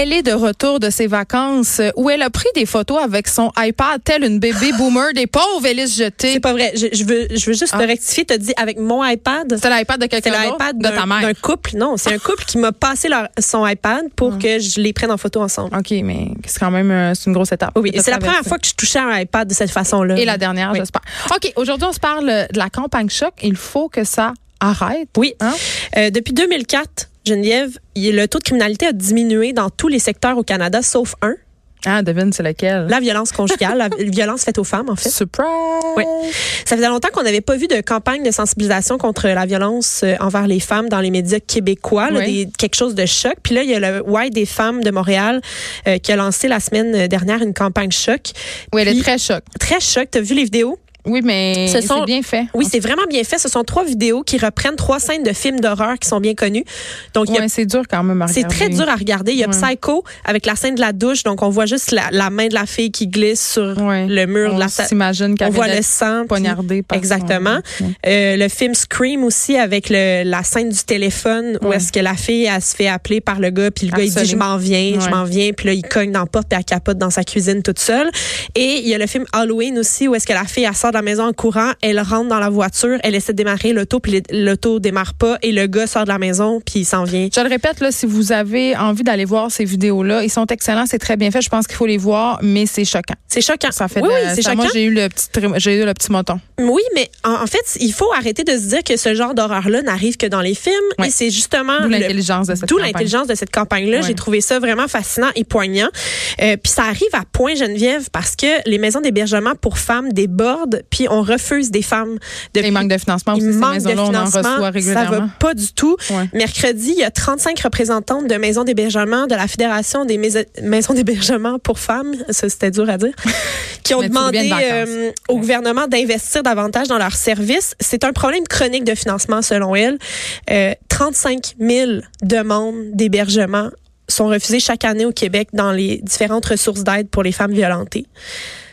Elle est de retour de ses vacances où elle a pris des photos avec son iPad tel une bébé boomer des pauvres Élise Jeté. C'est pas vrai. Je, je veux, je veux juste Ah. te rectifier. Tu dit avec mon iPad? C'est l'iPad de C'est quelqu'un d'autre? l'iPad de ta mère? d'un couple. Non, c'est un couple qui m'a passé leur- son iPad pour Ah. que je les prenne en photo ensemble. OK, mais c'est quand même euh, c'est une grosse étape. Oui, c'est la première fois que je touchais un iPad de cette façon-là. Et la dernière, Oui. j'espère. OK, aujourd'hui, on se parle de la campagne choc. Il faut que ça arrête. Oui. Hein? Euh, depuis 2004, Geneviève, le taux de criminalité a diminué dans tous les secteurs au Canada, sauf un, Ah, devine, c'est lequel? la violence conjugale, la violence faite aux femmes, en fait. Surprise! Oui. Ça faisait longtemps qu'on n'avait pas vu de campagne de sensibilisation contre la violence euh, envers les femmes dans les médias québécois, là, Oui. des- quelque chose de choc. Puis là, il y a le White des femmes de Montréal euh, qui a lancé la semaine dernière une campagne choc. Oui, elle est très choc. Très choc. T'as vu les vidéos? Oui, mais Ce c'est sont- bien fait. Oui, c'est vraiment bien fait. Ce sont trois vidéos qui reprennent trois scènes de films d'horreur qui sont bien connues. Donc, Ouais, c'est dur quand même à C'est très dur à regarder. Il y a Ouais. Psycho avec la scène de la douche, donc on voit juste la, la main de la fille qui glisse sur Ouais. le mur On de la salle. s'imagine qu'elle On voit le sang. poignardée par Exactement. Euh, le film Scream aussi avec le, la scène du téléphone où est-ce que la fille elle se fait appeler par le gars puis le gars il dit je m'en viens, je m'en viens puis là il cogne dans la porte puis elle capote dans sa cuisine toute seule. Et il y a le film Halloween aussi où est-ce que la fille elle sort de la maison en courant, elle rentre dans la voiture, elle essaie de démarrer l'auto puis l'auto démarre pas et le gars sort de la maison puis il s'en vient. Je le répète, là, si vous avez envie d'aller voir ces vidéos-là, ils sont excellents, c'est très bien fait. Je pense qu'il faut les voir, mais c'est choquant. C'est choquant. Ça fait oui, oui, c'est choquant. Moi, j'ai eu le petit, j'ai eu le petit moton. Oui, mais en, en fait, il faut arrêter de se dire que ce genre d'horreur-là n'arrive que dans les films. Ouais. Et c'est justement D'où l'intelligence de cette campagne. l'intelligence de cette campagne-là. J'ai trouvé ça vraiment fascinant et poignant. Euh, puis ça arrive à point Geneviève parce que les maisons d'hébergement pour femmes débordent, puis on refuse des femmes. De Il manque de financement il. Ces manque de maisons-là, on en reçoit ça régulièrement. va pas du tout. Ouais. Mercredi, il y a 35 représentantes de maisons d'hébergement de la Fédération des mais- maisons d'hébergement pour femmes, ça c'était dur à dire, qui ont Mais demandé euh, au Ouais. gouvernement d'investir davantage dans leurs services. C'est un problème chronique de financement selon elle. Euh, 35 000 demandes d'hébergement sont refusées chaque année au Québec dans les différentes ressources d'aide pour les femmes violentées.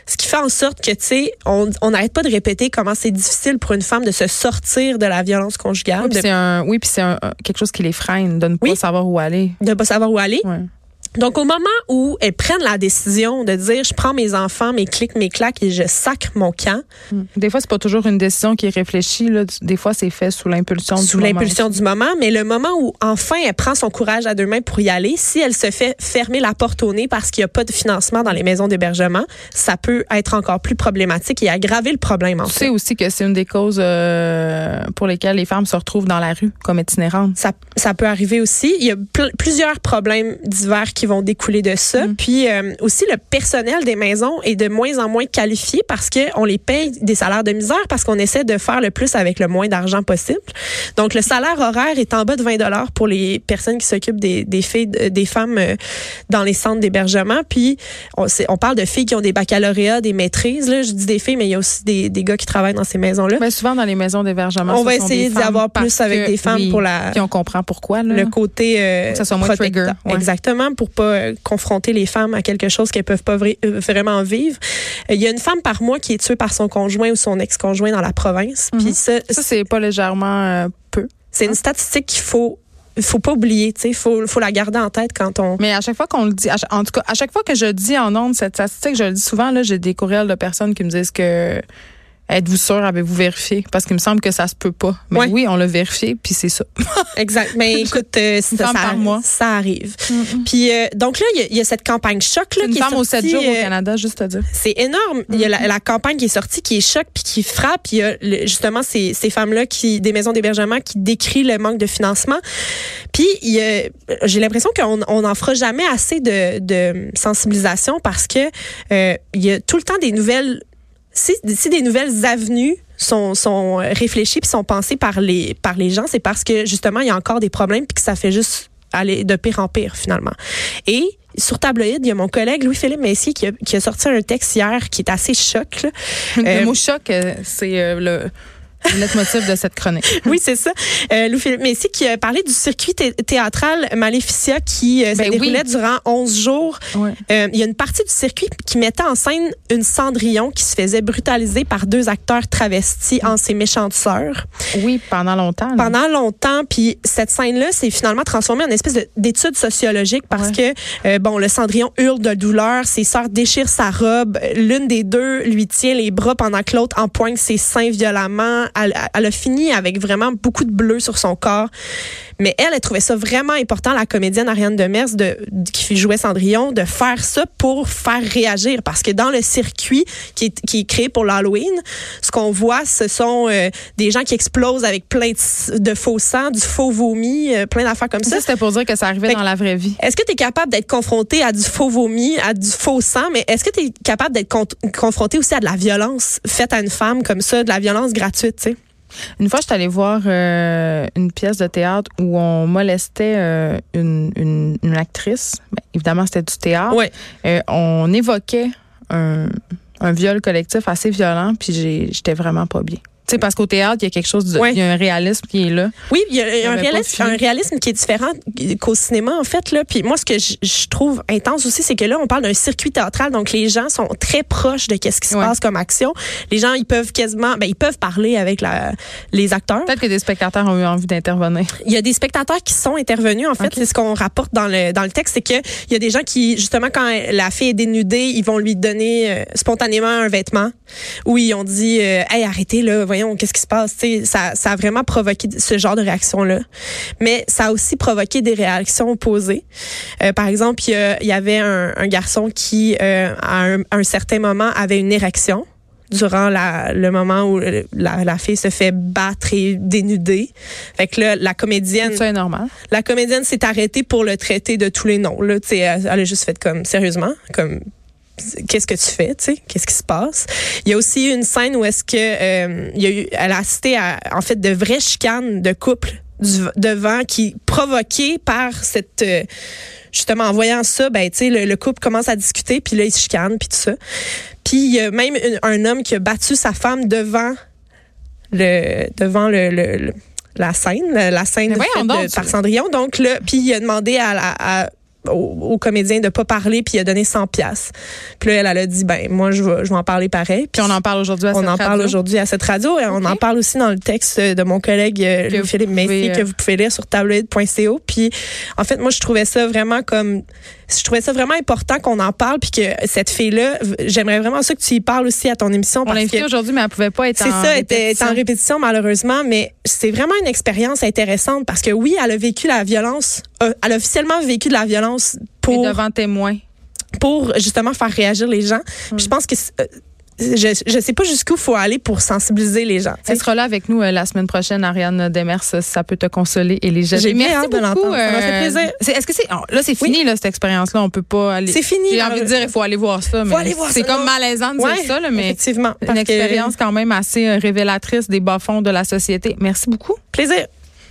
Ce qui fait en sorte que, tu sais, on n'arrête pas de répéter comment c'est difficile pour une femme de se sortir de la violence conjugale, Oui, puis de c'est un, oui, puis c'est un- un- quelque chose qui les freine, de ne pas Oui. savoir où aller. de pas savoir où aller. Ouais. Donc, au moment où elles prennent la décision de dire, je prends mes enfants, mes clics, mes claques et je sacre mon camp, Des fois, c'est pas toujours une décision qui est réfléchie. Là. Des fois, c'est fait sous l'impulsion du sous moment. l'impulsion du moment, mais le moment où enfin elle prend son courage à deux mains pour y aller, si elle se fait fermer la porte au nez parce qu'il n'y a pas de financement dans les maisons d'hébergement, ça peut être encore plus problématique et aggraver le problème en Tu fait. sais aussi que c'est une des causes euh, pour lesquelles les femmes se retrouvent dans la rue comme itinérantes. Ça, ça peut arriver aussi. Il y a pl- plusieurs problèmes divers qui vont découler de ça. Puis euh, aussi, le personnel des maisons est de moins en moins qualifié parce que on les paye des salaires de misère parce qu'on essaie de faire le plus avec le moins d'argent possible. Donc, le salaire horaire est en bas de 20 dollars pour les personnes qui s'occupent des, des filles, des femmes euh, dans les centres d'hébergement. Puis, on, parle de filles qui ont des baccalauréats, des maîtrises. Là, je dis des filles, mais il y a aussi des, des gars qui travaillent dans ces maisons-là. Ben, souvent, dans les maisons d'hébergement, On va essayer d'y avoir plus avec des femmes oui, pour la- Puis on comprend pourquoi. Là. le côté euh, Que ça soit moins trigger, ouais. exactement pour pas euh, confronter les femmes à quelque chose qu'elles peuvent pas euh, vraiment vivre il y a une femme par mois qui est tuée par son conjoint ou son ex-conjoint dans la province puis ça, Mhm. Ça, c'est pas légèrement euh, peu. c'est une statistique qu'il faut faut pas oublier tu sais faut faut la garder en tête quand on Mais à chaque fois qu'on le dit, en tout cas, à chaque fois que je dis en ondes cette statistique, je le dis souvent, là, j'ai des courriels de personnes qui me disent que êtes-vous sûr, avez-vous vérifié? Parce qu'il me semble que ça se peut pas. Mais oui, on l'a vérifié, puis c'est ça. exact mais écoute euh, ça, ça, ça arrive puis euh, donc là il y y, a cette campagne choc là Une qui femme est aux 7 sortie, jours au euh, Canada, juste à dire. C'est énorme. Il y a la, la campagne qui est sortie, qui est choc, puis qui frappe. Il y a le- justement ces, ces femmes-là qui, des maisons d'hébergement, qui décrit le manque de financement. Puis il y a- j'ai l'impression qu'on on n'en fera jamais assez de, de sensibilisation parce que euh, il y a tout le temps des nouvelles. Si, si des nouvelles avenues sont, sont réfléchies puis sont pensées par les par les gens, c'est parce que justement il y a encore des problèmes puis que ça fait juste aller de pire en pire finalement. Et sur Tabloïd, il y a mon collègue Louis-Philippe Messier qui a, qui a sorti un texte hier qui est assez choc. là. Le Euh, mot choc, euh, c'est euh, le. Le leitmotiv de cette chronique. oui, c'est ça. Euh, Louis-Philippe Messi qui a parlé du circuit théâtral Maléficia qui euh, se ben déroulait durant 11 jours. Euh, il y a une partie du circuit qui mettait en scène une Cendrillon qui se faisait brutaliser par deux acteurs travestis en ses méchantes sœurs. Oui, pendant longtemps. Pendant longtemps. Puis cette scène-là s'est finalement transformée en une espèce d'étude sociologique parce que, euh, bon, le Cendrillon hurle de douleur, ses sœurs déchirent sa robe, l'une des deux lui tient les bras pendant que l'autre empoigne ses seins violemment. Elle, a fini avec vraiment beaucoup de bleu sur son corps. Mais elle, elle trouvait ça vraiment important, la comédienne Ariane Demers, de, qui jouait Cendrillon, de faire ça pour faire réagir. Parce que dans le circuit qui est, qui est créé pour l'Halloween, ce qu'on voit, ce sont euh, des gens qui explosent avec plein de, faux sang, du faux vomi, euh, plein d'affaires comme ça. Ça, c'était pour dire que ça arrivait dans la vraie vie. Est-ce que tu es capable d'être confronté à du faux vomi, à du faux sang, mais est-ce que tu es capable d'être confronté aussi à de la violence faite à une femme comme ça, de la violence gratuite, tu sais? Une fois, je suis allée voir euh, une pièce de théâtre où on molestait euh, une, une, actrice. Ben, évidemment, c'était du théâtre. Euh, on évoquait un, un viol collectif assez violent, puis j'étais vraiment pas bien sais, parce qu'au théâtre, il y a quelque chose, de, il y a un réalisme qui est là. Oui, il y a, un, réalisme, un réalisme qui est différent qu'au cinéma, en fait. Là. Puis moi, ce que je, trouve intense aussi, c'est que là, on parle d'un circuit théâtral, donc les gens sont très proches de qu'est-ce qui se passe comme action. Les gens, ils peuvent quasiment, ben, ils peuvent parler avec la, les acteurs. Peut-être que des spectateurs ont eu envie d'intervenir. Il y a des spectateurs qui sont intervenus, en fait. C'est ce qu'on rapporte dans le, dans le texte, c'est qu'il y a des gens qui, justement, quand la fille est dénudée, ils vont lui donner euh, spontanément un vêtement. où ils ont dit, euh, hey, arrêtez, là, voyons, qu'est-ce qui se passe? ça, ça a vraiment provoqué ce genre de réaction-là. Mais ça a aussi provoqué des réactions opposées. Euh, par exemple, il y, avait un, garçon qui, euh, à un, certain moment, avait une érection durant la, le moment où la, fille se fait battre et dénuder. Fait que là, la comédienne... Ça est normal. La comédienne s'est arrêtée pour le traiter de tous les noms. Là, elle, elle a juste fait comme, sérieusement, comme qu'est-ce que tu fais, tu sais, qu'est-ce qui se passe? Il y a aussi une scène où est-ce que euh, il y a eu, elle a assisté à en fait de vraies chicanes de couple du, devant qui provoquées par cette euh, justement en voyant ça, ben tu sais le, couple commence à discuter puis là ils se chicanent puis tout ça. Puis il y a même un homme qui a battu sa femme devant le devant le, la scène, la scène de, par Cendrillon. Donc là, puis il a demandé à, à au, comédien de pas parler puis il a donné 100 pièces. Puis là elle, elle a dit ben moi je vais je vais en parler pareil. Puis on en parle aujourd'hui à cette radio. On en parle aujourd'hui à cette radio et on en parle aussi dans le texte de mon collègue euh, Philippe Messi que euh, vous pouvez lire sur tabloid.co. Puis en fait moi je trouvais ça vraiment comme je trouvais ça vraiment important qu'on en parle puis que cette fille là j'aimerais vraiment ça que tu y parles aussi à ton émission on l'a aujourd'hui mais elle pouvait pas être c'est ça elle était en répétition malheureusement mais c'est vraiment une expérience intéressante parce que oui elle a vécu la violence euh, elle a officiellement vécu de la violence pour devant témoins. pour justement faire réagir les gens. je pense que je ne sais pas jusqu'où il faut aller pour sensibiliser les gens. Elle sera là avec nous euh, la semaine prochaine, Ariane Demers, ça peut te consoler et les jeunes. J'ai Merci beaucoup. ça m'a fait plaisir. Est-ce que c'est là c'est fini là cette expérience-là, on peut pas aller. C'est fini. J'ai envie de dire il faut aller voir ça, mais c'est comme malaisant de dire ça, là, mais effectivement, une expérience quand même assez révélatrice des bas fonds de la société. Merci beaucoup. Plaisir.